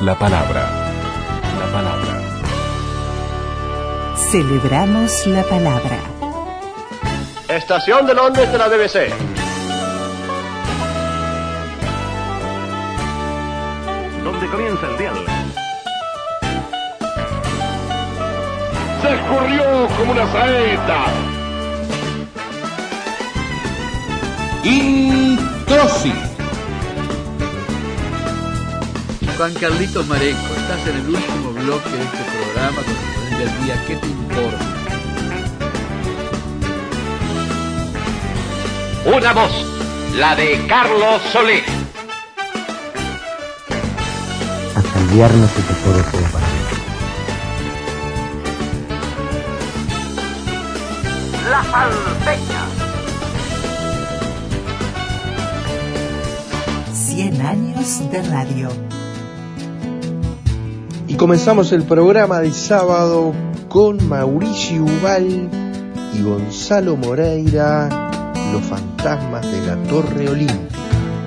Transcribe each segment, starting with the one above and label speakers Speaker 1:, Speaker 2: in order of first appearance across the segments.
Speaker 1: La palabra. La palabra.
Speaker 2: Celebramos la palabra.
Speaker 3: Estación de Londres de la BBC.
Speaker 4: Donde comienza el diálogo.
Speaker 3: Se escurrió como una saeta.
Speaker 5: Introsi.
Speaker 6: Juan Carlitos Marenco, estás en el último bloque de este programa con el del día ¿Qué te importa?
Speaker 3: Una voz, la de Carlos Solé.
Speaker 7: Hasta el viernes y te para mí.
Speaker 3: La salteña.
Speaker 2: 100 años de radio.
Speaker 8: Y comenzamos el programa de sábado con Mauricio Ubal y Gonzalo Moreira, los fantasmas de la Torre Olímpica.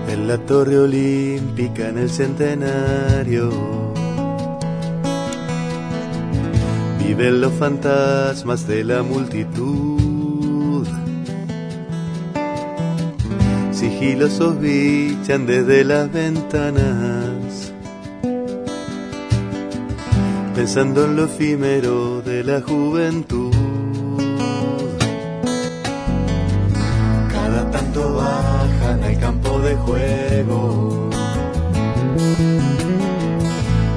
Speaker 9: En la Torre Olímpica, en el centenario, viven los fantasmas de la multitud. Sigilosos bichan desde las ventanas, pensando en lo efímero de la juventud. Cada tanto bajan al campo de juego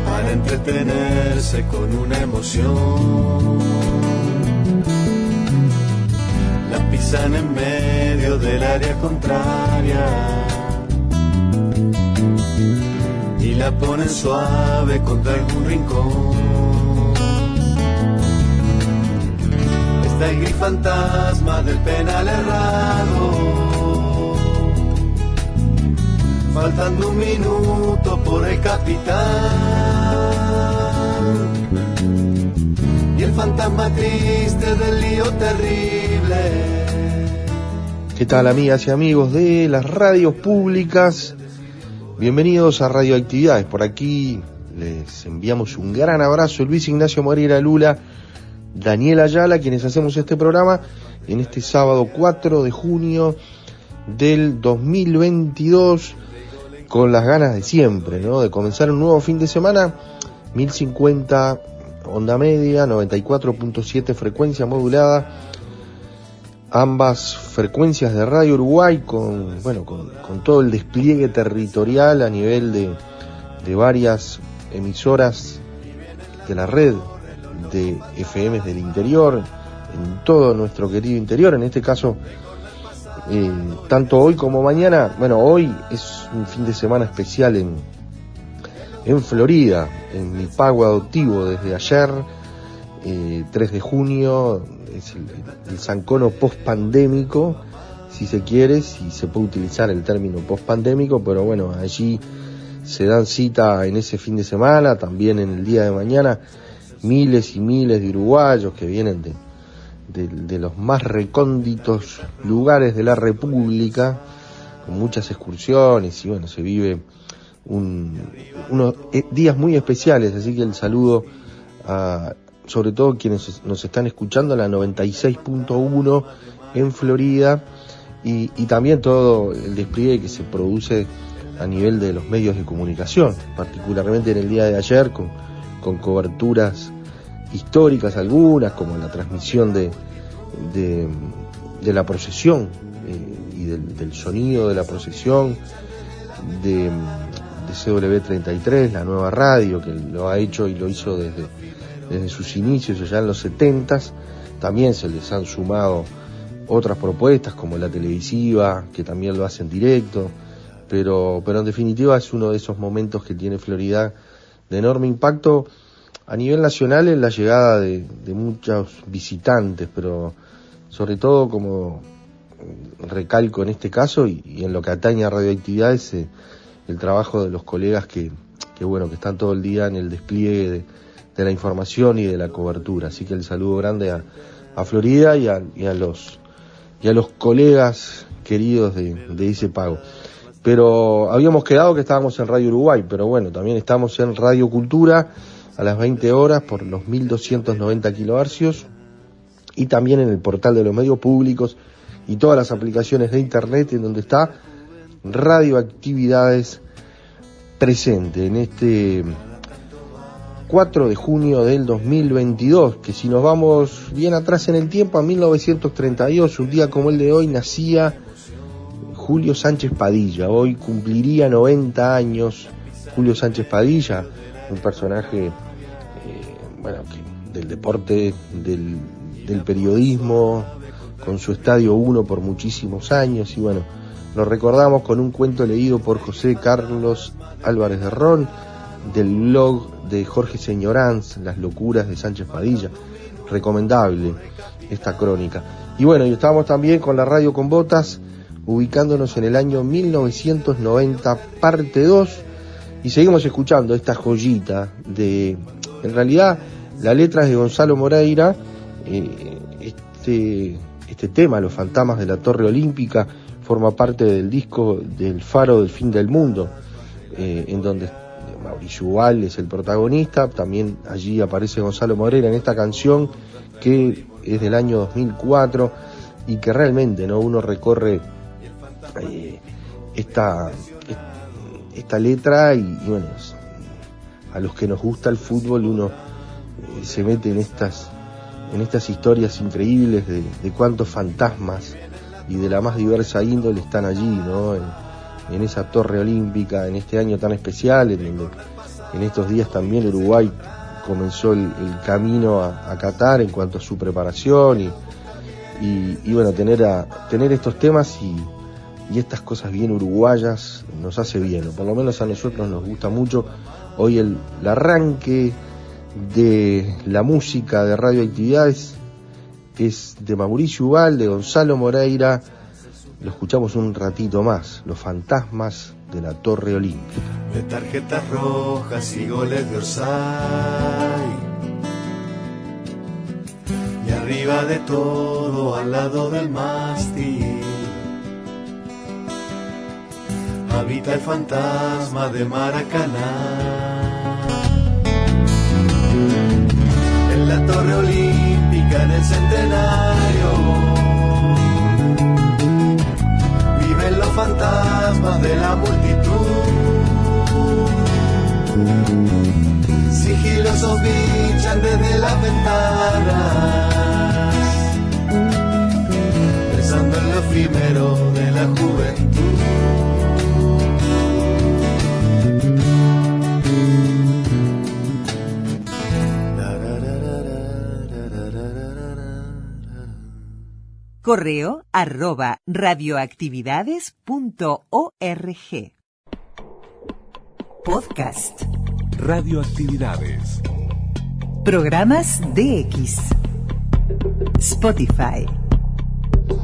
Speaker 9: para entretenerse con una emoción. La pisan en medio del área contraria y la ponen suave contra algún rincón. Está el fantasma del penal errado. Faltando un minuto por el capitán. Y el fantasma triste del lío terrible.
Speaker 8: ¿Qué tal amigas y amigos de las radios públicas? Bienvenidos a Radioactividades. Por aquí les enviamos un gran abrazo Luis Ignacio Moreira Lula, Daniel Ayala, quienes hacemos este programa en este sábado 4 de junio del 2022 con las ganas de siempre, ¿no? De comenzar un nuevo fin de semana, 1050 onda media, 94.7 frecuencia modulada, ambas frecuencias de Radio Uruguay con, bueno, con, con todo el despliegue territorial a nivel de, de varias emisoras de la red de FM del interior, en todo nuestro querido interior, en este caso, eh, tanto hoy como mañana, bueno, hoy es un fin de semana especial en, en Florida, en mi pago adoptivo desde ayer, eh, 3 de junio, es el, el zancono post-pandémico, si se quiere, si se puede utilizar el término post-pandémico, pero bueno, allí se dan cita en ese fin de semana, también en el día de mañana, miles y miles de uruguayos que vienen de, de, los más recónditos lugares de la República, con muchas excursiones y bueno, se vive un, unos eh, días muy especiales, así que el saludo a sobre todo quienes nos están escuchando, la 96.1 en Florida y, y también todo el despliegue que se produce a nivel de los medios de comunicación, particularmente en el día de ayer con, con coberturas históricas algunas, como la transmisión de, de, la procesión eh, y del, del, sonido de la procesión de, de CW33, la nueva radio que lo ha hecho y lo hizo desde, desde sus inicios allá en los 70 también se les han sumado otras propuestas como la televisiva, que también lo hacen directo, pero, pero en definitiva es uno de esos momentos que tiene Florida de enorme impacto a nivel nacional en la llegada de, de muchos visitantes, pero sobre todo como recalco en este caso y, y en lo que atañe a radioactividades eh, el trabajo de los colegas que, que, bueno que están todo el día en el despliegue de, de la información y de la cobertura. Así que el saludo grande a, a Florida y a, y a los y a los colegas queridos de, de ese pago. Pero habíamos quedado que estábamos en Radio Uruguay pero bueno también estamos en Radio Cultura a las 20 horas por los 1290 kilohercios y también en el portal de los medios públicos y todas las aplicaciones de internet en donde está radioactividades presente en este 4 de junio del 2022, que si nos vamos bien atrás en el tiempo, a 1932, un día como el de hoy, nacía Julio Sánchez Padilla. Hoy cumpliría 90 años Julio Sánchez Padilla, un personaje bueno, que, del deporte, del, del periodismo, con su Estadio 1 por muchísimos años y bueno, lo recordamos con un cuento leído por José Carlos Álvarez de Ron del blog de Jorge Señoranz, Las locuras de Sánchez Padilla. Recomendable esta crónica. Y bueno, y estábamos también con la radio con botas, ubicándonos en el año 1990, parte 2, y seguimos escuchando esta joyita de, en realidad, la letra es de Gonzalo Moreira, este este tema, Los fantasmas de la Torre Olímpica, forma parte del disco del Faro del Fin del Mundo, eh, en donde Mauricio Ubal es el protagonista, también allí aparece Gonzalo Moreira en esta canción que es del año 2004 y que realmente no uno recorre eh, esta, esta letra y, y, bueno, a los que nos gusta el fútbol uno se mete en estas en estas historias increíbles de, cuántos fantasmas y de la más diversa índole están allí, ¿no? En, esa torre olímpica, en este año tan especial, en, en, en estos días también Uruguay comenzó el, camino a, Qatar en cuanto a su preparación y, y, bueno, tener, a, tener estos temas y, y, estas cosas bien uruguayas nos hace bien, o por lo menos a nosotros nos gusta mucho. Hoy el arranque de la música de radioactividades es de Mauricio Ubal, de Gonzalo Moreira. Lo escuchamos un ratito más, Los fantasmas de la Torre Olímpica.
Speaker 9: De tarjetas rojas y goles de Orsay. Y arriba de todo, al lado del mástil, habita el fantasma de Maracaná. La torre olímpica en el centenario. Viven los fantasmas de la multitud. Sigilosos bichan desde las ventanas, pensando en lo efímero de la juventud.
Speaker 2: Correo arroba radioactividades.org. Podcast.
Speaker 1: Radioactividades.
Speaker 2: Programas DX. Spotify.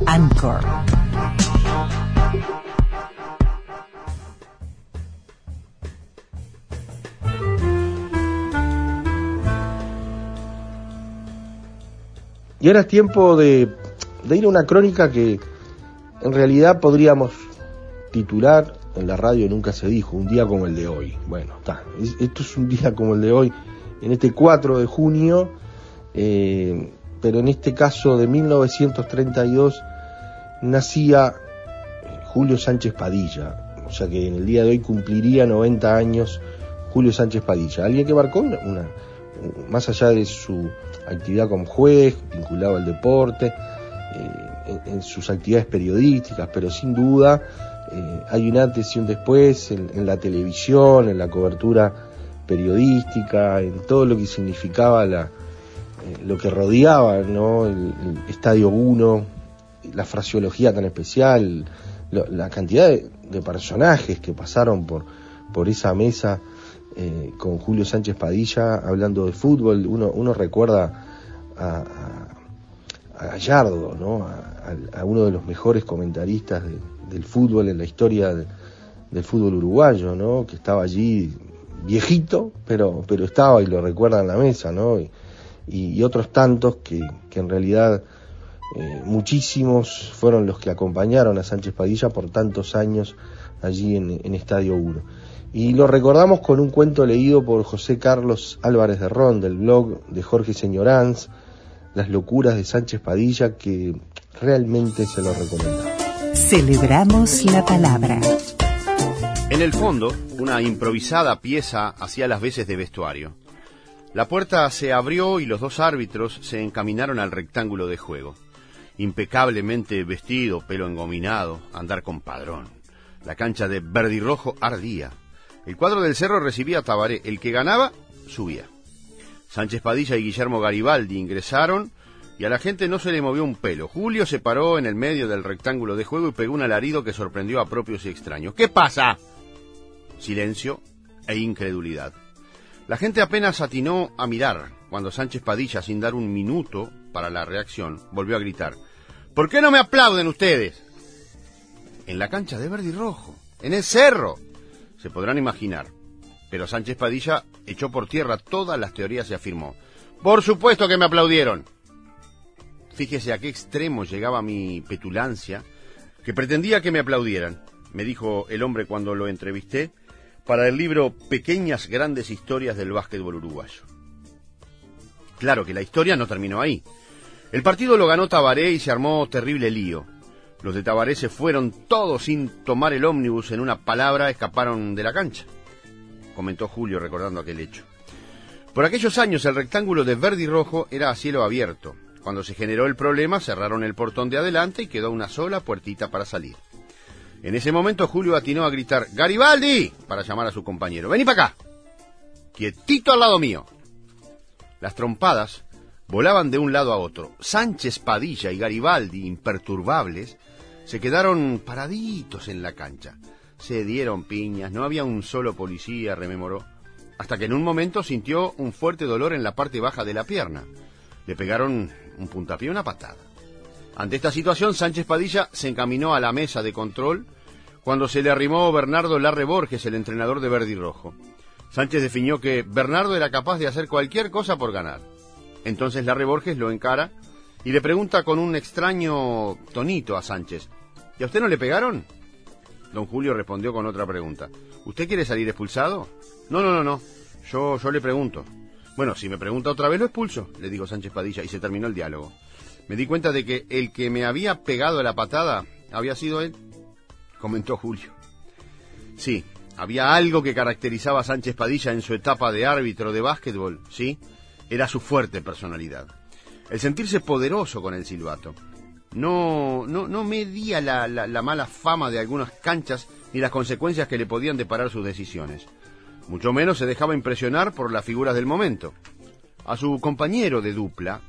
Speaker 2: Anchor.
Speaker 8: Y ahora es tiempo de, de, ir a una crónica que en realidad podríamos titular en la radio nunca se dijo, un día como el de hoy. Bueno, está, esto es un día como el de hoy, en este 4 de junio, eh, pero en este caso de 1932 nacía Julio Sánchez Padilla, o sea que en el día de hoy cumpliría 90 años Julio Sánchez Padilla, alguien que marcó una, una más allá de su actividad como juez, vinculado al deporte, eh, en, en, sus actividades periodísticas, pero sin duda eh, hay un antes y un después en, la televisión, en la cobertura periodística, en todo lo que significaba la, eh, lo que rodeaba el, Estadio 1, la fraseología tan especial, la cantidad de, personajes que pasaron por, esa mesa eh, con Julio Sánchez Padilla hablando de fútbol. Uno, uno recuerda a, a, Gallardo, ¿no? A, uno de los mejores comentaristas del fútbol en la historia del fútbol uruguayo, ¿no? Que estaba allí viejito, pero, pero estaba y lo recuerda en la mesa, ¿no? Y, y, otros tantos que, que en realidad eh, muchísimos fueron los que acompañaron a Sánchez Padilla por tantos años allí en, en Estadio 1. Y lo recordamos con un cuento leído por José Carlos Álvarez de Ron, del blog de Jorge Señoranz, Las locuras de Sánchez Padilla, que realmente se lo recomendamos.
Speaker 2: Celebramos la palabra.
Speaker 5: En el fondo, una improvisada pieza hacía las veces de vestuario. La puerta se abrió y los dos árbitros se encaminaron al rectángulo de juego. Impecablemente vestido, pelo engominado, andar con padrón. La cancha de verdirrojo ardía. El cuadro del cerro recibía a Tabaré. El que ganaba, subía. Sánchez Padilla y Guillermo Garibaldi ingresaron y a la gente no se le movió un pelo. Julio se paró en el medio del rectángulo de juego y pegó un alarido que sorprendió a propios y extraños. ¿Qué pasa? Silencio e incredulidad. La gente apenas atinó a mirar cuando Sánchez Padilla, sin dar un minuto para la reacción, volvió a gritar. ¿Por qué no me aplauden ustedes? En la cancha de verde y rojo, en el cerro. Se podrán imaginar. Pero Sánchez Padilla echó por tierra todas las teorías y afirmó. Por supuesto que me aplaudieron. Fíjese a qué extremo llegaba mi petulancia, que pretendía que me aplaudieran, me dijo el hombre cuando lo entrevisté, para el libro Pequeñas Grandes Historias del Básquetbol Uruguayo. Claro que la historia no terminó ahí. El partido lo ganó Tabaré y se armó terrible lío. Los de Tabaré se fueron todos sin tomar el ómnibus, en una palabra escaparon de la cancha, comentó Julio recordando aquel hecho. Por aquellos años el rectángulo de verde y rojo era a cielo abierto. Cuando se generó el problema cerraron el portón de adelante y quedó una sola puertita para salir. En ese momento Julio atinó a gritar ¡Garibaldi! para llamar a su compañero. ¡Vení para acá! ¡Quietito al lado mío! Las trompadas volaban de un lado a otro. Sánchez Padilla y Garibaldi, imperturbables, se quedaron paraditos en la cancha. Se dieron piñas, no había un solo policía, rememoró, hasta que en un momento sintió un fuerte dolor en la parte baja de la pierna. Le pegaron un puntapié y una patada. Ante esta situación, Sánchez Padilla se encaminó a la mesa de control cuando se le arrimó Bernardo Larre Borges, el entrenador de Verdi Rojo. Sánchez definió que Bernardo era capaz de hacer cualquier cosa por ganar. Entonces Larre Borges lo encara y le pregunta con un extraño tonito a Sánchez, ¿y a usted no le pegaron? Don Julio respondió con otra pregunta. ¿Usted quiere salir expulsado? No, no, no, no. Yo, yo le pregunto. Bueno, si me pregunta otra vez lo expulso, le dijo Sánchez Padilla y se terminó el diálogo me di cuenta de que el que me había pegado la patada había sido él, comentó Julio. Sí, había algo que caracterizaba a Sánchez Padilla en su etapa de árbitro de básquetbol, ¿sí? Era su fuerte personalidad. El sentirse poderoso con el silbato. No, no, no medía la, la mala fama de algunas canchas ni las consecuencias que le podían deparar sus decisiones. Mucho menos se dejaba impresionar por las figuras del momento. A su compañero de dupla,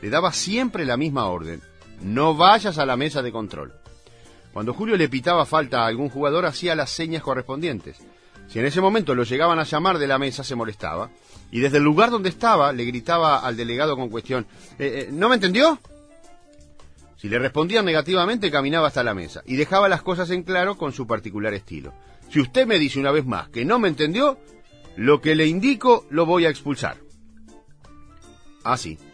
Speaker 5: le daba siempre la misma orden. No vayas a la mesa de control. Cuando Julio le pitaba falta a algún jugador, hacía las señas correspondientes. Si en ese momento lo llegaban a llamar de la mesa, se molestaba. Y desde el lugar donde estaba, le gritaba al delegado con cuestión, eh, eh, ¿no me entendió? Si le respondían negativamente, caminaba hasta la mesa y dejaba las cosas en claro con su particular estilo. Si usted me dice una vez más que no me entendió, lo que le indico lo voy a expulsar. Así. Ah,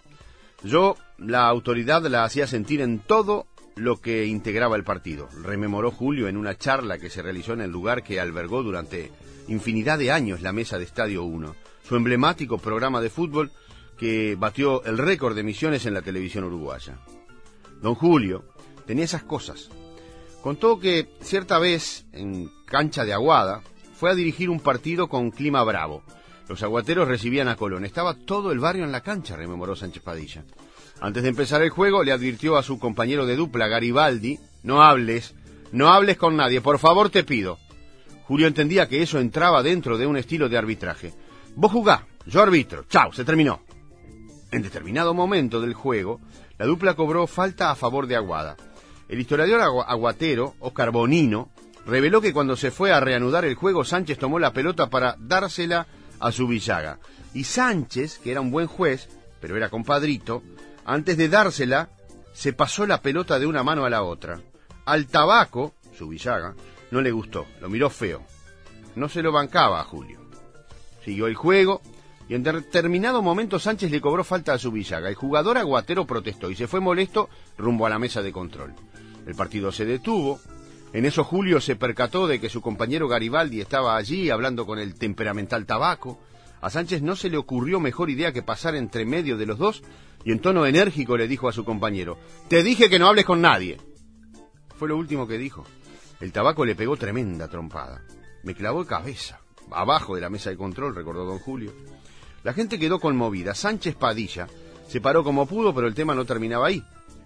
Speaker 5: yo la autoridad la hacía sentir en todo lo que integraba el partido, rememoró Julio en una charla que se realizó en el lugar que albergó durante infinidad de años la mesa de Estadio 1, su emblemático programa de fútbol que batió el récord de emisiones en la televisión uruguaya. Don Julio tenía esas cosas. Contó que cierta vez, en cancha de Aguada, fue a dirigir un partido con clima bravo, los aguateros recibían a Colón. Estaba todo el barrio en la cancha, rememoró Sánchez Padilla. Antes de empezar el juego, le advirtió a su compañero de dupla, Garibaldi, no hables, no hables con nadie, por favor te pido. Julio entendía que eso entraba dentro de un estilo de arbitraje. Vos jugá, yo arbitro, chao, se terminó. En determinado momento del juego, la dupla cobró falta a favor de Aguada. El historiador aguatero, Oscar Bonino, reveló que cuando se fue a reanudar el juego, Sánchez tomó la pelota para dársela a su Villaga. Y Sánchez, que era un buen juez, pero era compadrito, antes de dársela, se pasó la pelota de una mano a la otra. Al tabaco, su Villaga, no le gustó, lo miró feo. No se lo bancaba a Julio. Siguió el juego y en determinado momento Sánchez le cobró falta a su Villaga. El jugador aguatero protestó y se fue molesto rumbo a la mesa de control. El partido se detuvo. En eso Julio se percató de que su compañero Garibaldi estaba allí hablando con el temperamental tabaco. A Sánchez no se le ocurrió mejor idea que pasar entre medio de los dos y en tono enérgico le dijo a su compañero, Te dije que no hables con nadie. Fue lo último que dijo. El tabaco le pegó tremenda trompada. Me clavó cabeza, abajo de la mesa de control, recordó don Julio. La gente quedó conmovida. Sánchez Padilla se paró como pudo, pero el tema no terminaba ahí.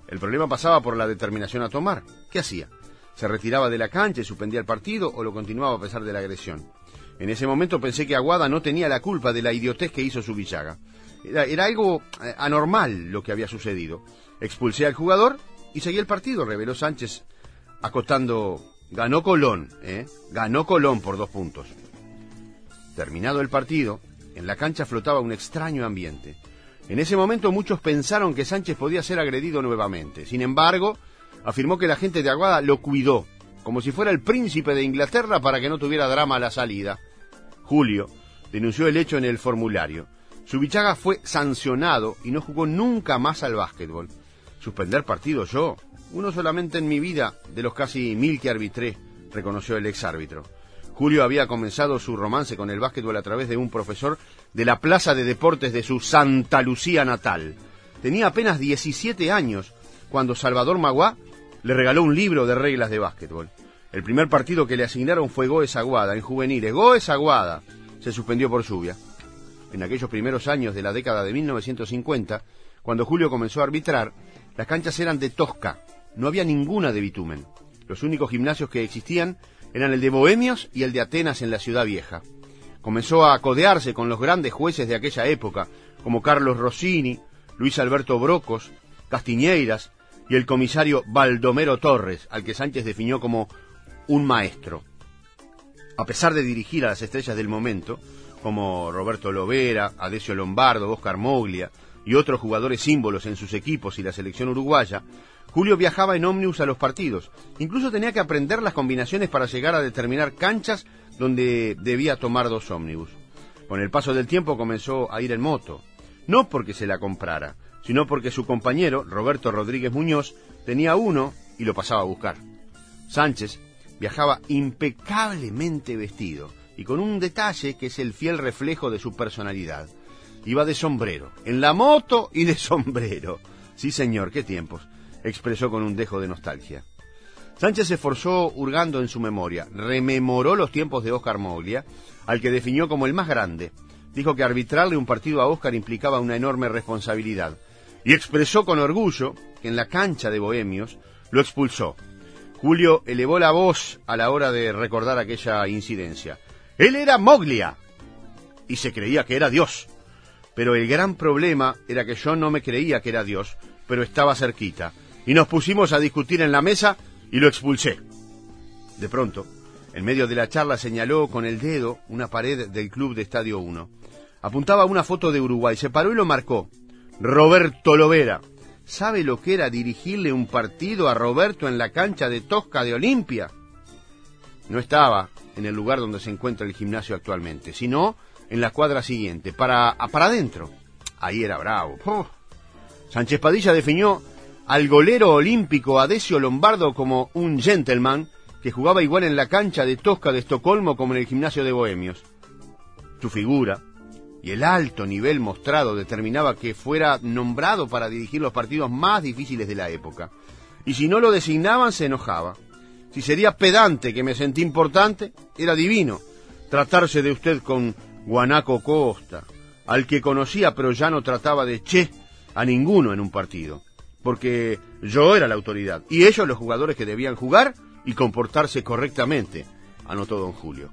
Speaker 5: El problema pasaba por la determinación a tomar. ¿Qué hacía? ¿Se retiraba de la cancha y suspendía el partido o lo continuaba a pesar de la agresión? En ese momento pensé que Aguada no tenía la culpa de la idiotez que hizo su Villaga. Era, algo eh, anormal lo que había sucedido. Expulsé al jugador y seguí el partido, reveló Sánchez, acostando. Ganó Colón, ¿eh? Ganó Colón por dos puntos. Terminado el partido, en la cancha flotaba un extraño ambiente. En ese momento muchos pensaron que Sánchez podía ser agredido nuevamente. Sin embargo, afirmó que la gente de Aguada lo cuidó, como si fuera el príncipe de Inglaterra para que no tuviera drama a la salida. Julio denunció el hecho en el formulario. Subichaga fue sancionado y no jugó nunca más al básquetbol. Suspender partido yo, uno solamente en mi vida de los casi mil que arbitré, reconoció el ex árbitro. Julio había comenzado su romance con el básquetbol a través de un profesor de la Plaza de Deportes de su Santa Lucía natal. Tenía apenas 17 años cuando Salvador Maguá le regaló un libro de reglas de básquetbol. El primer partido que le asignaron fue Goes Aguada, en juveniles. Goes Aguada. Se suspendió por lluvia en aquellos primeros años de la década de 1950, cuando Julio comenzó a arbitrar, las canchas eran de tosca, no había ninguna de bitumen. Los únicos gimnasios que existían eran el de Bohemios y el de Atenas en la ciudad vieja. Comenzó a codearse con los grandes jueces de aquella época, como Carlos Rossini, Luis Alberto Brocos, Castiñeiras y el comisario Baldomero Torres, al que Sánchez definió como un maestro. A pesar de dirigir a las estrellas del momento, como Roberto Lovera, Adesio Lombardo, Oscar Moglia y otros jugadores símbolos en sus equipos y la selección uruguaya, Julio viajaba en ómnibus a los partidos. Incluso tenía que aprender las combinaciones para llegar a determinar canchas donde debía tomar dos ómnibus. Con el paso del tiempo comenzó a ir en moto, no porque se la comprara, sino porque su compañero, Roberto Rodríguez Muñoz, tenía uno y lo pasaba a buscar. Sánchez viajaba impecablemente vestido, y con un detalle que es el fiel reflejo de su personalidad. Iba de sombrero, en la moto y de sombrero. Sí, señor, qué tiempos, expresó con un dejo de nostalgia. Sánchez se esforzó hurgando en su memoria, rememoró los tiempos de Oscar Moglia, al que definió como el más grande. Dijo que arbitrarle un partido a Oscar implicaba una enorme responsabilidad. Y expresó con orgullo que en la cancha de Bohemios lo expulsó. Julio elevó la voz a la hora de recordar aquella incidencia. Él era Moglia y se creía que era Dios. Pero el gran problema era que yo no me creía que era Dios, pero estaba cerquita. Y nos pusimos a discutir en la mesa y lo expulsé. De pronto, en medio de la charla señaló con el dedo una pared del club de Estadio 1. Apuntaba una foto de Uruguay, se paró y lo marcó. Roberto Lovera. ¿Sabe lo que era dirigirle un partido a Roberto en la cancha de Tosca de Olimpia? No estaba en el lugar donde se encuentra el gimnasio actualmente, sino en la cuadra siguiente, para, para adentro. Ahí era bravo. Sánchez Padilla definió al golero olímpico Adesio Lombardo como un gentleman que jugaba igual en la cancha de Tosca de Estocolmo como en el gimnasio de Bohemios. Su figura y el alto nivel mostrado determinaba que fuera nombrado para dirigir los partidos más difíciles de la época. Y si no lo designaban se enojaba. Si sería pedante que me sentí importante, era divino tratarse de usted con Guanaco Costa, al que conocía pero ya no trataba de che a ninguno en un partido, porque yo era la autoridad y ellos los jugadores que debían jugar y comportarse correctamente, anotó don Julio.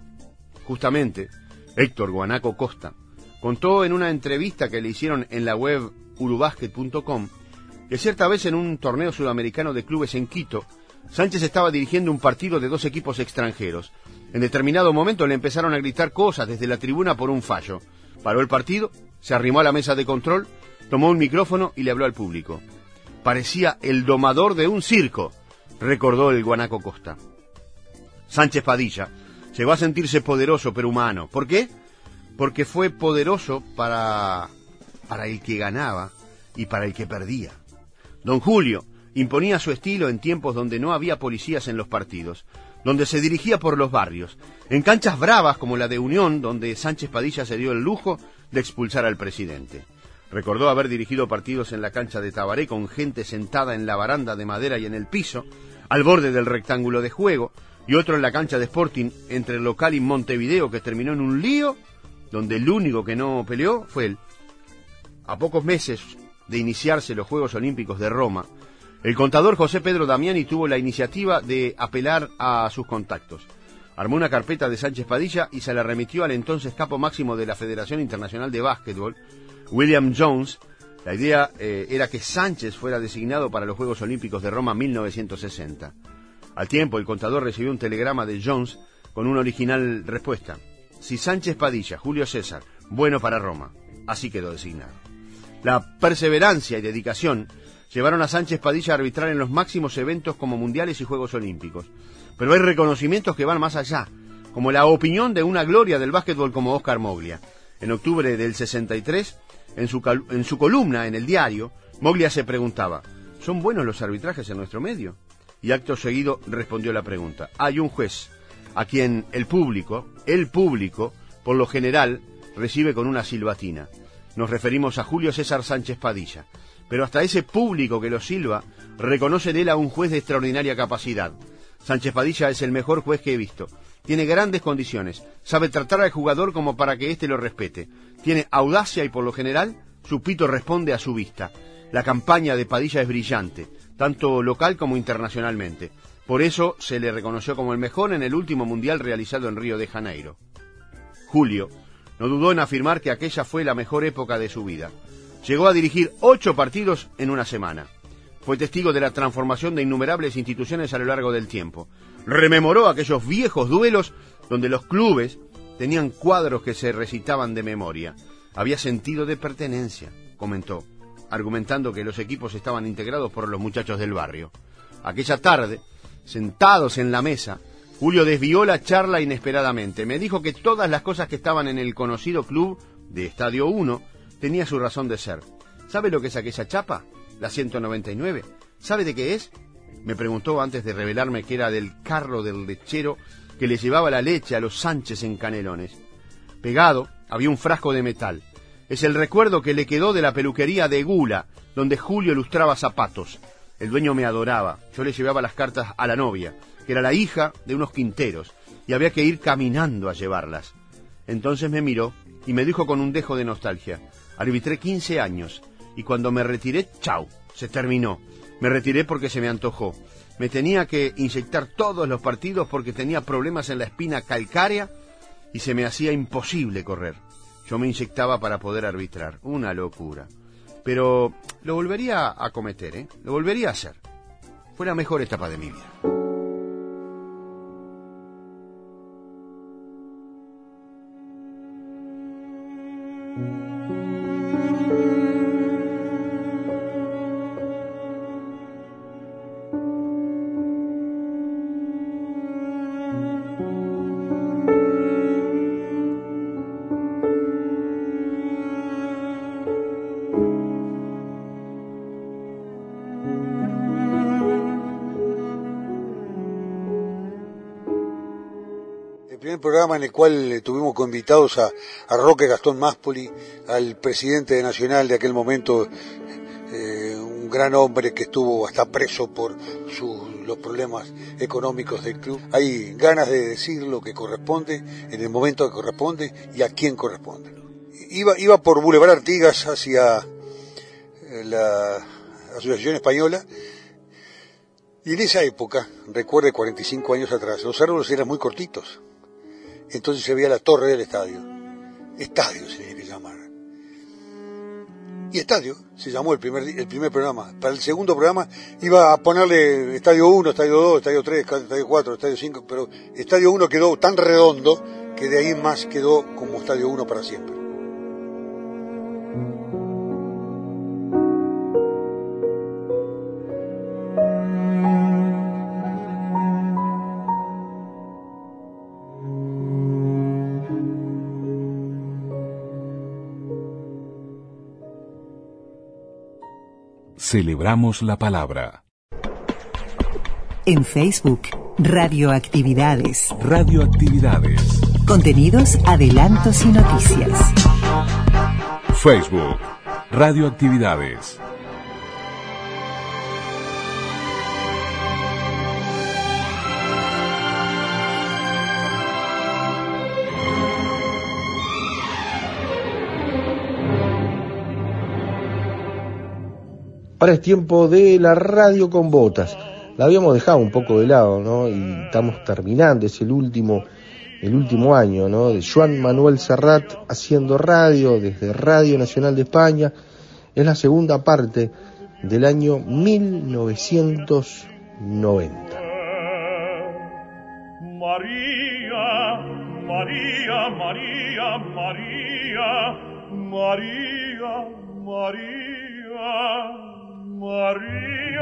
Speaker 5: Justamente, Héctor Guanaco Costa contó en una entrevista que le hicieron en la web urubasket.com que cierta vez en un torneo sudamericano de clubes en Quito, Sánchez estaba dirigiendo un partido de dos equipos extranjeros. En determinado momento le empezaron a gritar cosas desde la tribuna por un fallo. Paró el partido, se arrimó a la mesa de control, tomó un micrófono y le habló al público. Parecía el domador de un circo, recordó el guanaco Costa. Sánchez Padilla llegó a sentirse poderoso pero humano. ¿Por qué? Porque fue poderoso para, para el que ganaba y para el que perdía. Don Julio imponía su estilo en tiempos donde no había policías en los partidos, donde se dirigía por los barrios, en canchas bravas como la de Unión, donde Sánchez Padilla se dio el lujo de expulsar al presidente. Recordó haber dirigido partidos en la cancha de Tabaré con gente sentada en la baranda de madera y en el piso, al borde del rectángulo de juego, y otro en la cancha de Sporting entre el local y Montevideo que terminó en un lío donde el único que no peleó fue él. A pocos meses de iniciarse los Juegos Olímpicos de Roma, el contador José Pedro Damiani tuvo la iniciativa de apelar a sus contactos. Armó una carpeta de Sánchez Padilla y se la remitió al entonces capo máximo de la Federación Internacional de Básquetbol, William Jones. La idea eh, era que Sánchez fuera designado para los Juegos Olímpicos de Roma 1960. Al tiempo, el contador recibió un telegrama de Jones con una original respuesta. Si Sánchez Padilla, Julio César, bueno para Roma. Así quedó designado. La perseverancia y dedicación llevaron a Sánchez Padilla a arbitrar en los máximos eventos como mundiales y Juegos Olímpicos. Pero hay reconocimientos que van más allá, como la opinión de una gloria del básquetbol como Oscar Moglia. En octubre del 63, en su, en su columna en el diario, Moglia se preguntaba, ¿son buenos los arbitrajes en nuestro medio? Y acto seguido respondió la pregunta. Hay un juez a quien el público, el público, por lo general, recibe con una silbatina. Nos referimos a Julio César Sánchez Padilla. Pero hasta ese público que lo silba reconoce en él a un juez de extraordinaria capacidad. Sánchez Padilla es el mejor juez que he visto. Tiene grandes condiciones, sabe tratar al jugador como para que éste lo respete. Tiene audacia y por lo general su pito responde a su vista. La campaña de Padilla es brillante, tanto local como internacionalmente. Por eso se le reconoció como el mejor en el último mundial realizado en Río de Janeiro. Julio no dudó en afirmar que aquella fue la mejor época de su vida. Llegó a dirigir ocho partidos en una semana. Fue testigo de la transformación de innumerables instituciones a lo largo del tiempo. Rememoró aquellos viejos duelos donde los clubes tenían cuadros que se recitaban de memoria. Había sentido de pertenencia, comentó, argumentando que los equipos estaban integrados por los muchachos del barrio. Aquella tarde, sentados en la mesa, Julio desvió la charla inesperadamente. Me dijo que todas las cosas que estaban en el conocido club de Estadio 1 tenía su razón de ser. ¿Sabe lo que es aquella chapa? La 199. ¿Sabe de qué es? Me preguntó antes de revelarme que era del carro del lechero que le llevaba la leche a los Sánchez en Canelones. Pegado había un frasco de metal. Es el recuerdo que le quedó de la peluquería de Gula, donde Julio lustraba zapatos. El dueño me adoraba. Yo le llevaba las cartas a la novia, que era la hija de unos quinteros, y había que ir caminando a llevarlas. Entonces me miró y me dijo con un dejo de nostalgia, arbitré 15 años, y cuando me retiré, chau, se terminó. Me retiré porque se me antojó. Me tenía que inyectar todos los partidos porque tenía problemas en la espina calcárea y se me hacía imposible correr. Yo me inyectaba para poder arbitrar. Una locura. Pero lo volvería a cometer, ¿eh? Lo volvería a hacer. Fue la mejor etapa de mi vida.
Speaker 10: Programa en el cual eh, tuvimos invitados a, Roque Gastón Máspoli, al presidente nacional de aquel momento, eh, un gran hombre que estuvo hasta preso por los problemas económicos del club. Hay ganas de decir lo que corresponde, en el momento que corresponde y a quién corresponde. Iba, iba por Boulevard Artigas hacia eh, la Asociación Española y en esa época, recuerde 45 años atrás, los árboles eran muy cortitos entonces se veía la torre del estadio. Estadio se tiene que llamar. y estadio, se llamó el primer, el primer programa. Para el segundo programa iba a ponerle estadio 1, estadio 2, estadio 3, estadio 4, estadio 5, pero estadio 1 quedó tan redondo que de ahí más quedó como estadio 1 para siempre.
Speaker 1: Celebramos la palabra.
Speaker 2: En Facebook, Radioactividades.
Speaker 1: Radioactividades.
Speaker 2: Contenidos, adelantos y noticias.
Speaker 1: Facebook, Radioactividades.
Speaker 8: Ahora es tiempo de la radio con botas. La habíamos dejado un poco de lado, ¿no? Y estamos terminando, es el último, el último año, ¿no? De Juan Manuel Serrat haciendo radio desde Radio Nacional de España. Es la segunda parte del año 1990.
Speaker 11: María, María, María, María, María, María. Maria,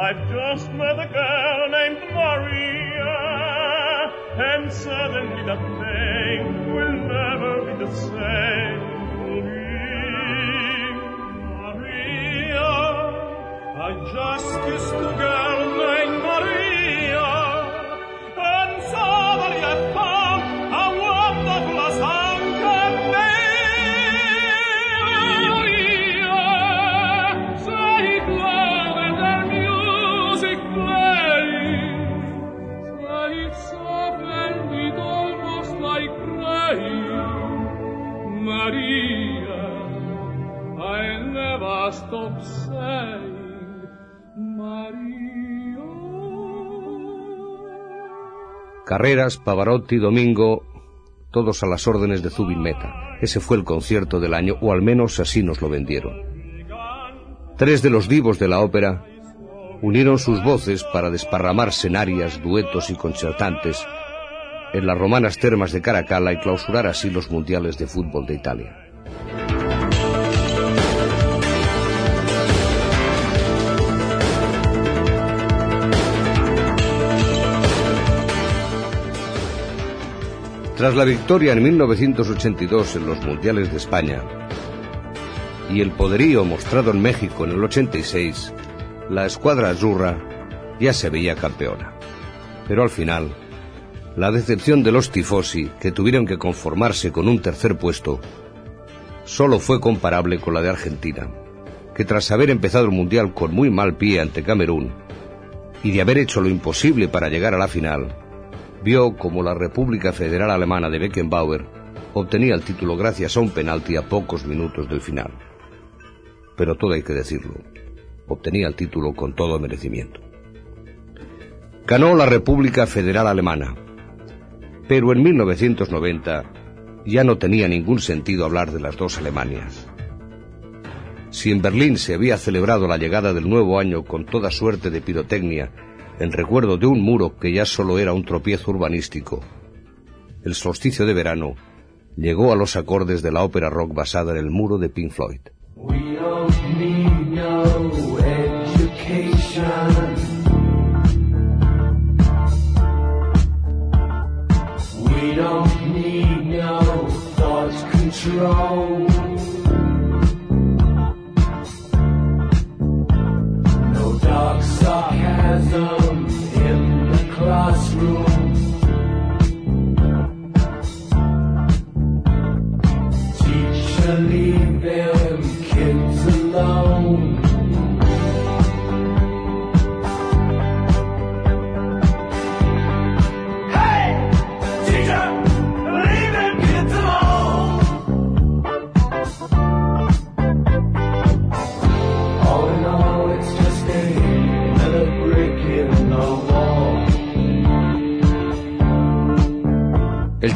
Speaker 11: I've just met a girl named Maria, and suddenly that name will never be the same for me. Maria, I just kissed a girl
Speaker 12: Carreras, Pavarotti, Domingo, todos a las órdenes de Zubin Meta. Ese fue el concierto del año, o al menos así nos lo vendieron. Tres de los divos de la ópera unieron sus voces para desparramar senarias, duetos y concertantes en las romanas termas de Caracalla y clausurar así los mundiales de fútbol de Italia. Tras la victoria en 1982 en los mundiales de España y el poderío mostrado en México en el 86, la escuadra azurra ya se veía campeona. Pero al final, la decepción de los tifosi, que tuvieron que conformarse con un tercer puesto, solo fue comparable con la de Argentina, que tras haber empezado el Mundial con muy mal pie ante Camerún, y de haber hecho lo imposible para llegar a la final, vio como la República Federal Alemana de Beckenbauer obtenía el título gracias a un penalti a pocos minutos del final. Pero todo hay que decirlo, obtenía el título con todo merecimiento. Ganó la República Federal Alemana, pero en 1990 ya no tenía ningún sentido hablar de las dos Alemanias. Si en Berlín se había celebrado la llegada del nuevo año con toda suerte de pirotecnia en recuerdo de un muro que ya solo era un tropiezo urbanístico, el solsticio de verano llegó a los acordes de la ópera rock basada en el muro de Pink Floyd.
Speaker 9: Control. No dark sarcasm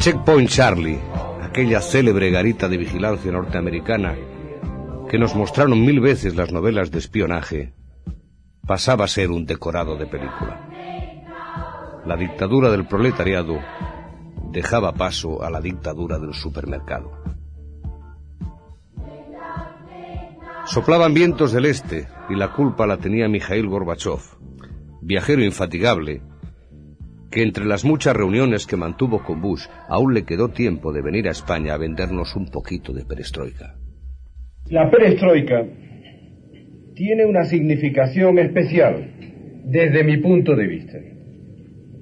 Speaker 12: Checkpoint Charlie, aquella célebre garita de vigilancia norteamericana que nos mostraron mil veces las novelas de espionaje, pasaba a ser un decorado de película. La dictadura del proletariado dejaba paso a la dictadura del supermercado. Soplaban vientos del este y la culpa la tenía Mikhail Gorbachev, viajero infatigable, que entre las muchas reuniones que mantuvo con Bush aún le quedó tiempo de venir a España a vendernos un poquito de perestroika.
Speaker 13: La perestroika tiene una significación especial desde mi punto de vista,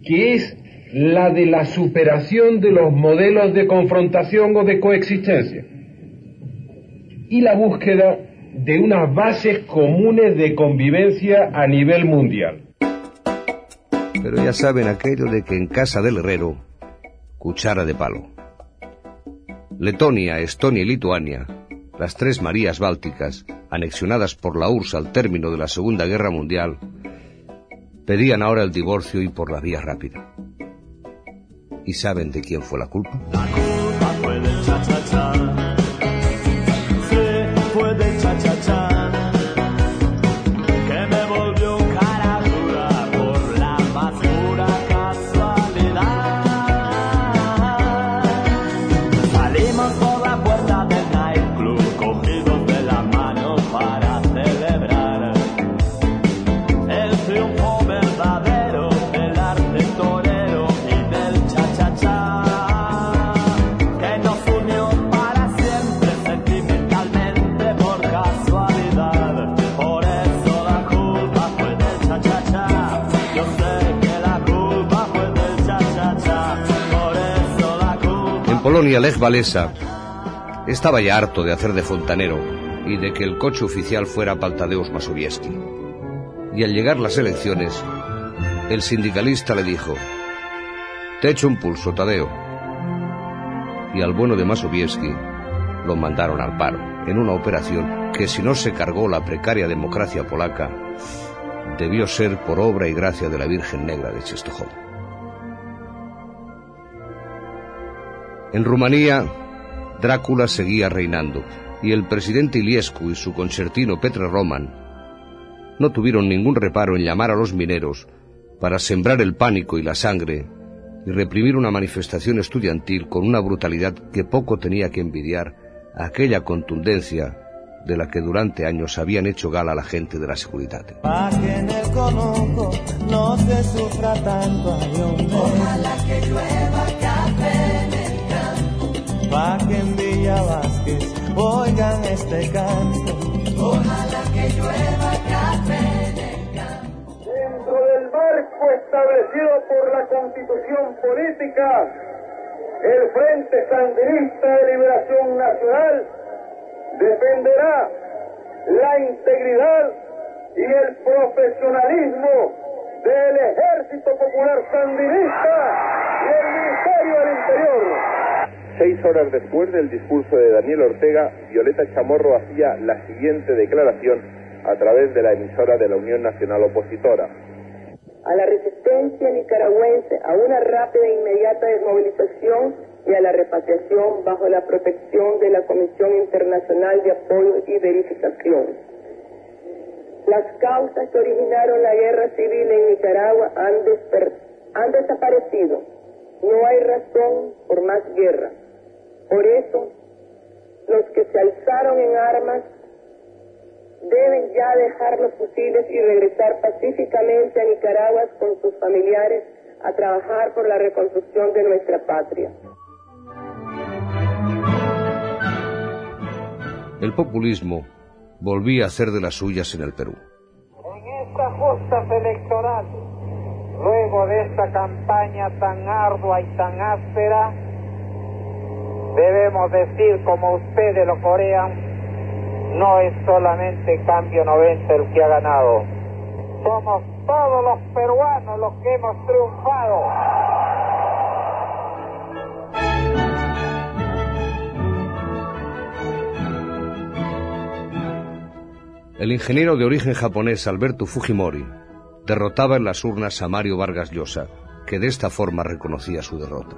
Speaker 13: que es la de la superación de los modelos de confrontación o de coexistencia y la búsqueda de unas bases comunes de convivencia a nivel mundial.
Speaker 12: Pero ya saben aquello de que en casa del herrero, cuchara de palo. Letonia, Estonia y Lituania, las tres Marías Bálticas, anexionadas por la URSS al término de la Segunda Guerra Mundial, pedían ahora el divorcio y por la vía rápida. ¿Y saben de quién fue la culpa? Polonia, Lech Walesa estaba ya harto de hacer de fontanero y de que el coche oficial fuera Paltadeusz Mazowiecki. Y al llegar las elecciones, el sindicalista le dijo, te echo un pulso, Tadeo. Y al bueno de Mazowiecki lo mandaron al paro, en una operación que si no se cargó la precaria democracia polaca, debió ser por obra y gracia de la Virgen Negra de Czestochowa. En Rumanía, Drácula seguía reinando y el presidente Iliescu y su concertino Petre Roman no tuvieron ningún reparo en llamar a los mineros para sembrar el pánico y la sangre y reprimir una manifestación estudiantil con una brutalidad que poco tenía que envidiar a aquella contundencia de la que durante años habían hecho gala la gente de la seguridad.
Speaker 9: Pa' que en el conuco no se sufra tanto ay, hombre. Ojalá que llueva campo. Pa' que en Villa Vázquez oigan este canto. Ojalá que llueva café en el campo.
Speaker 14: Dentro del marco establecido por la Constitución Política, el Frente Sandinista de Liberación Nacional defenderá la integridad y el profesionalismo del Ejército Popular Sandinista y el Ministerio del Interior.
Speaker 15: Seis horas después del discurso de Daniel Ortega, Violeta Chamorro hacía la siguiente declaración a través de la emisora de la Unión Nacional Opositora.
Speaker 16: a la resistencia nicaragüense a una rápida e inmediata desmovilización y a la repatriación bajo la protección de la Comisión Internacional de Apoyo y Verificación. Las causas que originaron la guerra civil en Nicaragua han, desaparecido. No hay razón por más guerra. Por eso, los que se alzaron en armas deben ya dejar los fusiles y regresar pacíficamente a Nicaragua con sus familiares a trabajar por la reconstrucción de nuestra patria.
Speaker 12: El populismo volvía a hacer de las suyas en el Perú.
Speaker 17: En estas justas electorales, luego de esta campaña tan ardua y tan áspera, debemos decir, como ustedes lo corean, no es solamente Cambio 90 el que ha ganado. Somos todos los peruanos los que hemos triunfado.
Speaker 12: El ingeniero de origen japonés Alberto Fujimori derrotaba en las urnas a Mario Vargas Llosa, que de esta forma reconocía su derrota.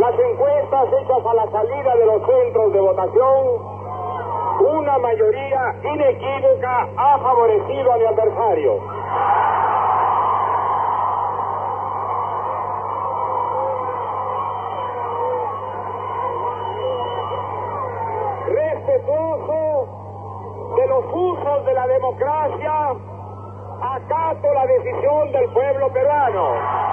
Speaker 14: Las encuestas hechas a la salida de los centros de votación Una mayoría inequívoca ha favorecido a mi adversario. Respetuoso los de la democracia, acato la decisión del pueblo peruano.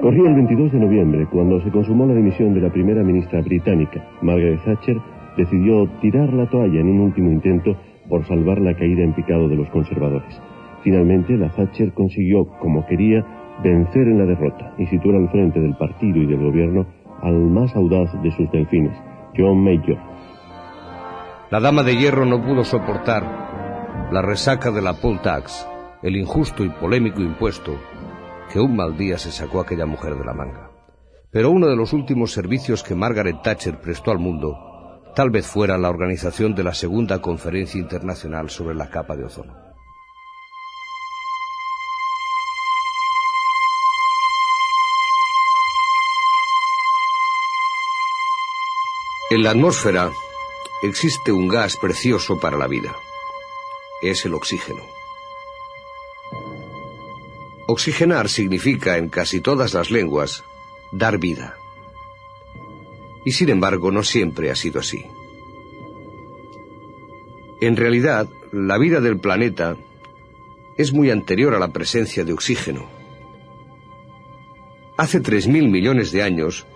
Speaker 18: Corría el 22 de noviembre cuando se consumó la dimisión de la primera ministra británica. Margaret Thatcher decidió tirar la toalla en un último intento por salvar la caída en picado de los conservadores. Finalmente, la Thatcher consiguió, como quería, vencer en la derrota y situar al frente del partido y del gobierno al más audaz de sus delfines, John Major.
Speaker 12: La dama de hierro no pudo soportar la resaca de la poll tax, el injusto y polémico impuesto que un mal día se sacó aquella mujer de la manga. Pero uno de los últimos servicios que Margaret Thatcher prestó al mundo tal vez fuera la organización de la segunda conferencia internacional sobre la capa de ozono. En la atmósfera existe un gas precioso para la vida. Es el oxígeno. Oxigenar significa en casi todas las lenguas dar vida. Y sin embargo no siempre ha sido así. En realidad, la vida del planeta es muy anterior a la presencia de oxígeno. Hace 3.000 millones de años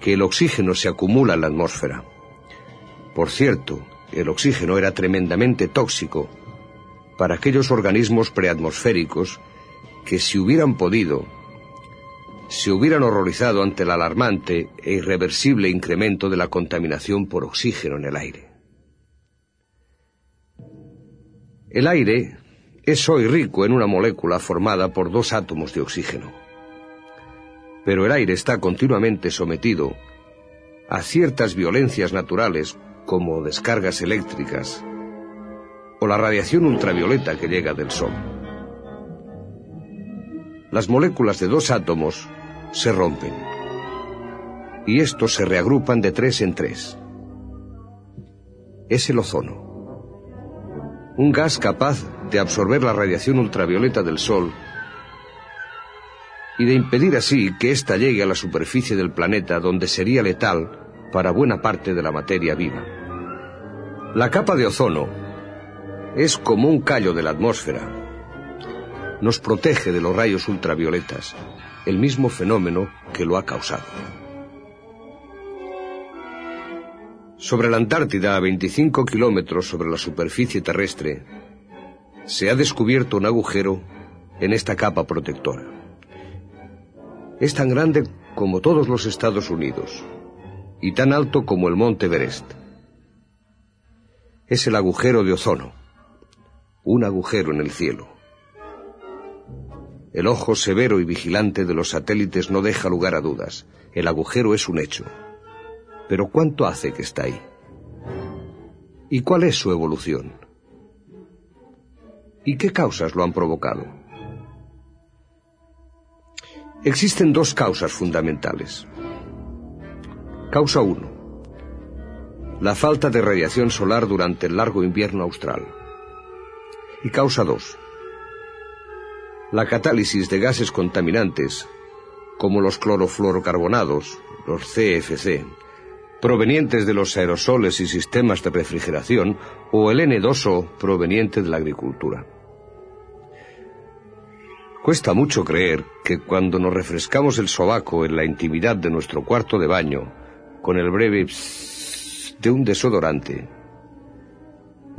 Speaker 12: que el oxígeno se acumula en la atmósfera. Por cierto, el oxígeno era tremendamente tóxico para aquellos organismos preatmosféricos que si hubieran podido, se hubieran horrorizado ante el alarmante e irreversible incremento de la contaminación por oxígeno en el aire. El aire es hoy rico en una molécula formada por dos átomos de oxígeno. Pero el aire está continuamente sometido a ciertas violencias naturales como descargas eléctricas o la radiación ultravioleta que llega del Sol. Las moléculas de dos átomos se rompen y estos se reagrupan de tres en tres. Es el ozono, un gas capaz de absorber la radiación ultravioleta del Sol y de impedir así que ésta llegue a la superficie del planeta donde sería letal para buena parte de la materia viva. La capa de ozono es como un callo de la atmósfera. Nos protege de los rayos ultravioletas, el mismo fenómeno que lo ha causado. Sobre la Antártida, a 25 kilómetros sobre la superficie terrestre, se ha descubierto un agujero en esta capa protectora. Es tan grande como todos los Estados Unidos y tan alto como el monte Everest. Es el agujero de ozono, un agujero en el cielo. El ojo severo y vigilante de los satélites no deja lugar a dudas. El agujero es un hecho. Pero ¿cuánto hace que está ahí? ¿Y cuál es su evolución? ¿Y qué causas lo han provocado? Existen dos causas fundamentales. Causa 1. La falta de radiación solar durante el largo invierno austral. Y causa 2. La catálisis de gases contaminantes como los clorofluorocarbonados, los CFC, provenientes de los aerosoles y sistemas de refrigeración, o el N2O proveniente de la agricultura. Cuesta mucho creer que cuando nos refrescamos el sobaco en la intimidad de nuestro cuarto de baño, con el breve de un desodorante,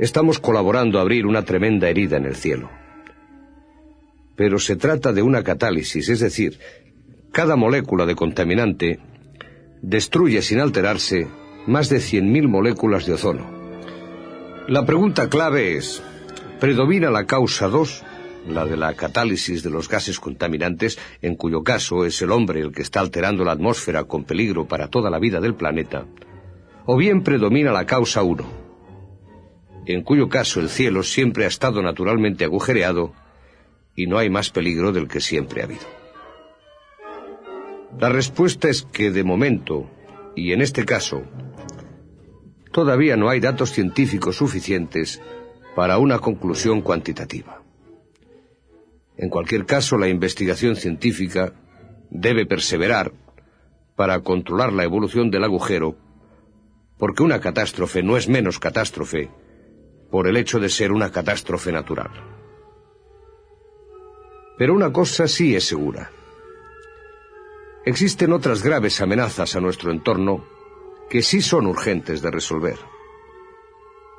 Speaker 12: estamos colaborando a abrir una tremenda herida en el cielo. Pero se trata de una catálisis, es decir, cada molécula de contaminante destruye sin alterarse más de 100.000 moléculas de ozono. La pregunta clave es, ¿predomina la causa 2, la de la catálisis de los gases contaminantes, en cuyo caso es el hombre el que está alterando la atmósfera con peligro para toda la vida del planeta? ¿O bien predomina la causa 1, en cuyo caso el cielo siempre ha estado naturalmente agujereado y no hay más peligro del que siempre ha habido? La respuesta es que de momento, y en este caso, todavía no hay datos científicos suficientes para una conclusión cuantitativa. En cualquier caso, la investigación científica debe perseverar para controlar la evolución del agujero, porque una catástrofe no es menos catástrofe por el hecho de ser una catástrofe natural. Pero una cosa sí es segura. Existen otras graves amenazas a nuestro entorno que sí son urgentes de resolver,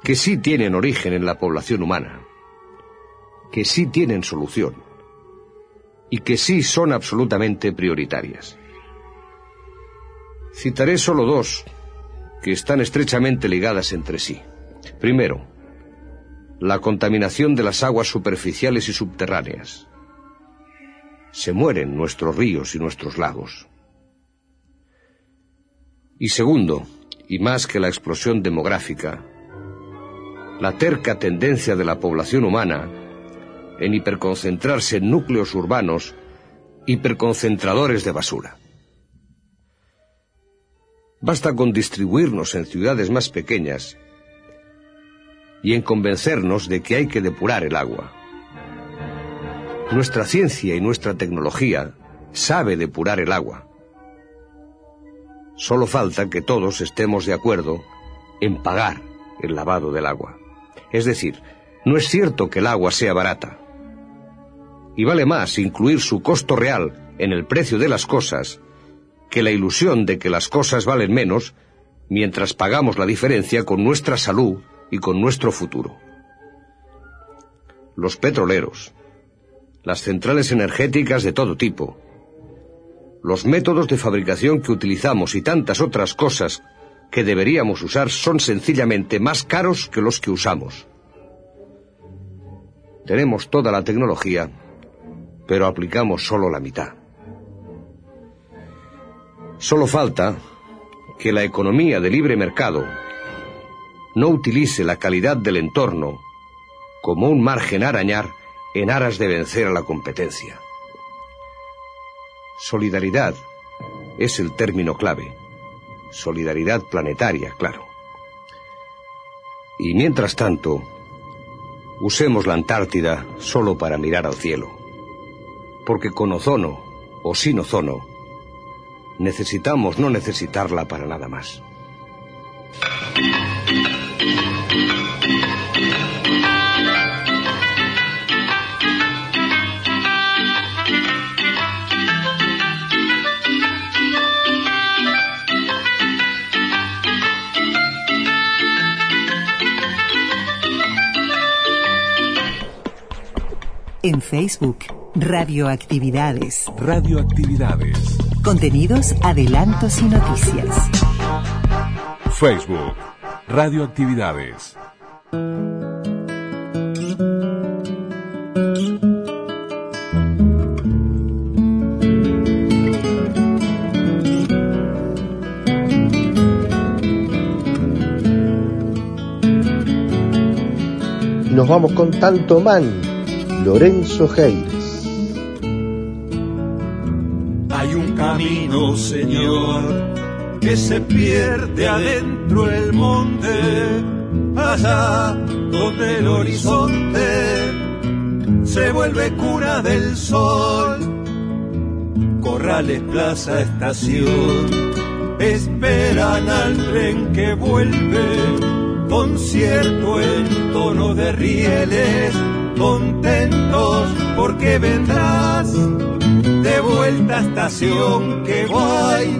Speaker 12: que sí tienen origen en la población humana, que sí tienen solución y que sí son absolutamente prioritarias. Citaré solo dos que están estrechamente ligadas entre sí. Primero, la contaminación de las aguas superficiales y subterráneas se mueren nuestros ríos y nuestros lagos. Y segundo, y más que la explosión demográfica, la terca tendencia de la población humana en hiperconcentrarse en núcleos urbanos hiperconcentradores de basura. Basta con distribuirnos en ciudades más pequeñas y en convencernos de que hay que depurar el agua. Nuestra ciencia y nuestra tecnología sabe depurar el agua. Solo falta que todos estemos de acuerdo en pagar el lavado del agua. Es decir, no es cierto que el agua sea barata. Y vale más incluir su costo real en el precio de las cosas que la ilusión de que las cosas valen menos mientras pagamos la diferencia con nuestra salud y con nuestro futuro. Los petroleros, las centrales energéticas de todo tipo, los métodos de fabricación que utilizamos y tantas otras cosas que deberíamos usar son sencillamente más caros que los que usamos. Tenemos toda la tecnología, pero aplicamos solo la mitad. Solo falta que la economía de libre mercado no utilice la calidad del entorno como un margen a arañar en aras de vencer a la competencia. Solidaridad es el término clave. Solidaridad planetaria, claro. Y mientras tanto, usemos la Antártida solo para mirar al cielo. Porque con ozono o sin ozono, necesitamos no necesitarla para nada más.
Speaker 2: En Facebook, Radioactividades.
Speaker 1: Radioactividades.
Speaker 2: Contenidos, adelantos y noticias.
Speaker 1: Facebook, Radioactividades.
Speaker 8: Nos vamos con tanto man, Lorenzo Hayes.
Speaker 19: Hay un camino, Señor, que se pierde adentro del monte, allá donde el horizonte se vuelve cuna del sol. Corral Portales, Plaza, Estación. Esperan al tren que vuelve, concierto en tono de rieles, contentos porque vendrás de vuelta a estación que guay,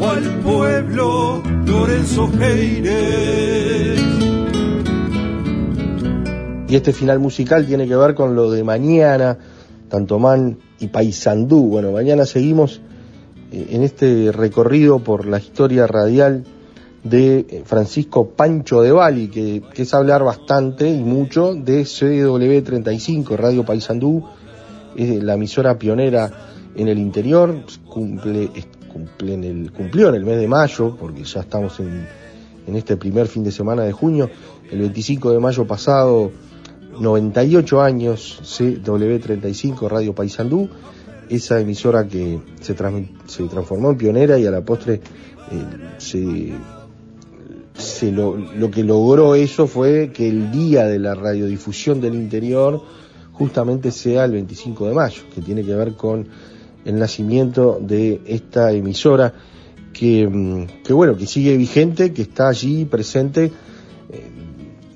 Speaker 19: o al pueblo Lorenzo Heires.
Speaker 8: Y este final musical tiene que ver con lo de mañana, Tantomán y Paysandú. Bueno, mañana seguimos eh, en este recorrido por la historia radial de Francisco Pancho de Bali, que, que es hablar bastante y mucho de CW35, Radio Paysandú, es la emisora pionera en el interior, cumple, cumple en el, cumplió en el mes de mayo, porque ya estamos en, en este primer fin de semana de junio, el 25 de mayo pasado, 98 años, CW35, Radio Paysandú, esa emisora que se, trans, se transformó en pionera y a la postre eh, se, lo, que logró eso fue que el día de la radiodifusión del interior justamente sea el 25 de mayo, que tiene que ver con el nacimiento de esta emisora que, mm, bueno, que sigue vigente, que está allí presente eh,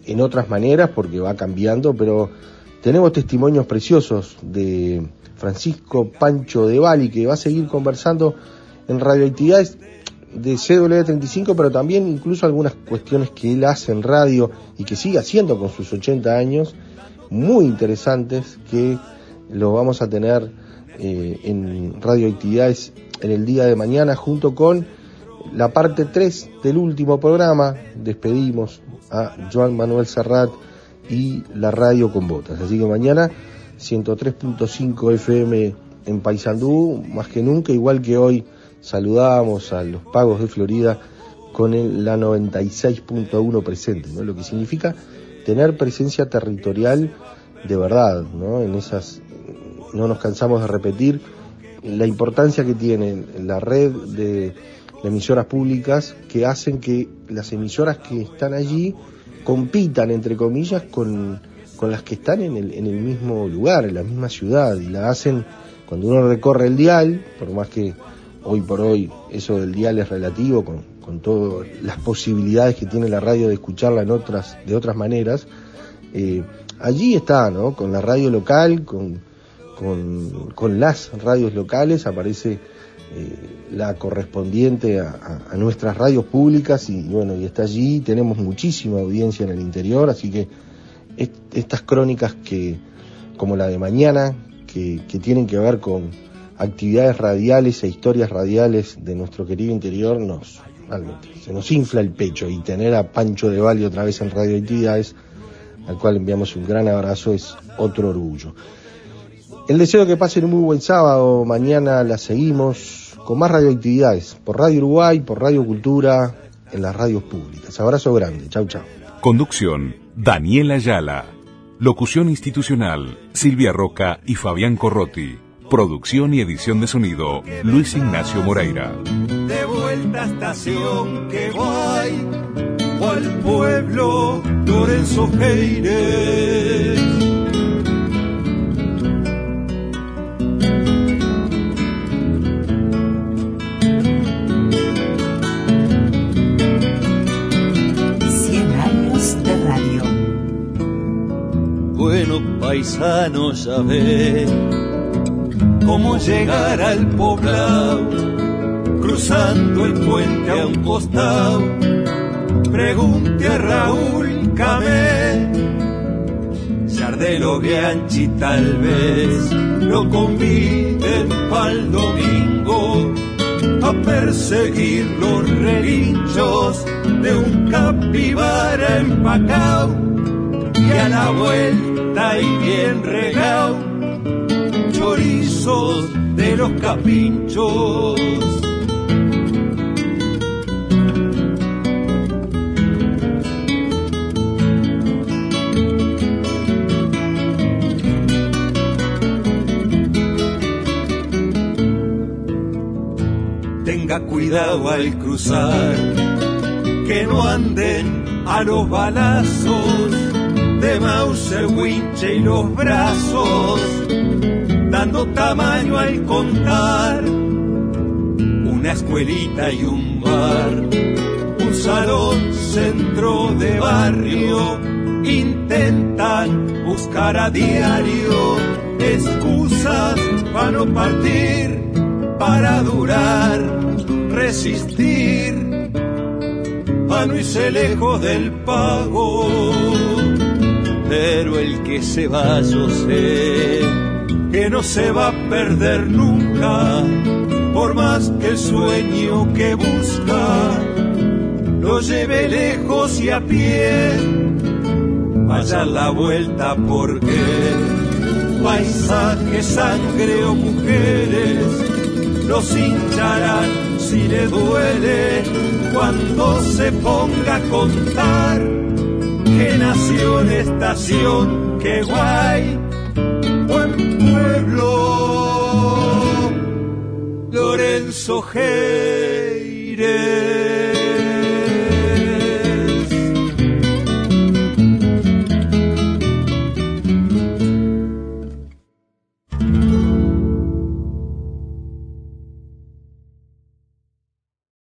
Speaker 8: en otras maneras porque va cambiando, pero tenemos testimonios preciosos de Francisco Pancho de Bali, que va a seguir conversando en radioactividades de CW35, pero también incluso algunas cuestiones que él hace en radio y que sigue haciendo con sus 80 años, muy interesantes, que lo vamos a tener eh, en radioactividades en el día de mañana, junto con la parte 3 del último programa. Despedimos a Joan Manuel Serrat y la radio con botas. Así que mañana 103.5 FM en Paysandú, más que nunca, igual que hoy saludamos a los pagos de Florida con el, la 96.1 presente, ¿no? lo que significa tener presencia territorial de verdad, ¿no? en esas, no nos cansamos de repetir la importancia que tiene la red de, de emisoras públicas que hacen que las emisoras que están allí compitan, entre comillas, con con las que están en el, en el mismo lugar, en la misma ciudad, y la hacen cuando uno recorre el dial, por más que hoy por hoy eso del dial es relativo, con, con todas las posibilidades que tiene la radio de escucharla en otras, de otras maneras, eh, allí está, ¿no? Con la radio local, con, con, con las radios locales, aparece eh, la correspondiente a, nuestras radios públicas y bueno, y está allí, tenemos muchísima audiencia en el interior, así que estas crónicas que, como la de mañana, que, que, tienen que ver con actividades radiales e historias radiales de nuestro querido interior, nos, realmente, se nos infla el pecho y tener a Pancho de Valle otra vez en radioactividades, al cual enviamos un gran abrazo, es otro orgullo. El deseo que pasen un muy buen sábado, mañana la seguimos con más radioactividades, por Radio Uruguay, por Radio Cultura, en las radios públicas. Abrazo grande, chau chau.
Speaker 1: Conducción, Daniela Ayala. Locución institucional, Silvia Roca y Fabián Corrotti. Producción y edición de sonido, Luis Ignacio Moreira.
Speaker 19: De vuelta a estación, que guay, o al pueblo, Lorenzo. Bueno, paisano, ya ve cómo llegar al poblado, cruzando el puente a un costado. Pregunte a Raúl Camé, Sardelo Bianchi tal vez lo conviden pa'l domingo a perseguir los relinchos de un capibara empacado y a la vuelta y bien regao, de los capinchos. Tenga cuidado al cruzar, que no anden a los balazos de Mauser, Winche y los brazos, dando tamaño al contar una escuelita y un bar, un salón centro de barrio, intentan buscar a diario excusas para no partir, para durar, resistir, para no irse lejos del pago. Pero el que se va yo sé que no se va a perder nunca, por más que el sueño que busca lo lleve lejos y a pie, vaya la vuelta porque paisaje, sangre o mujeres los hincharán si le duele cuando se ponga a contar que nació estación, que guay, pueblo, Lorenzo Geire.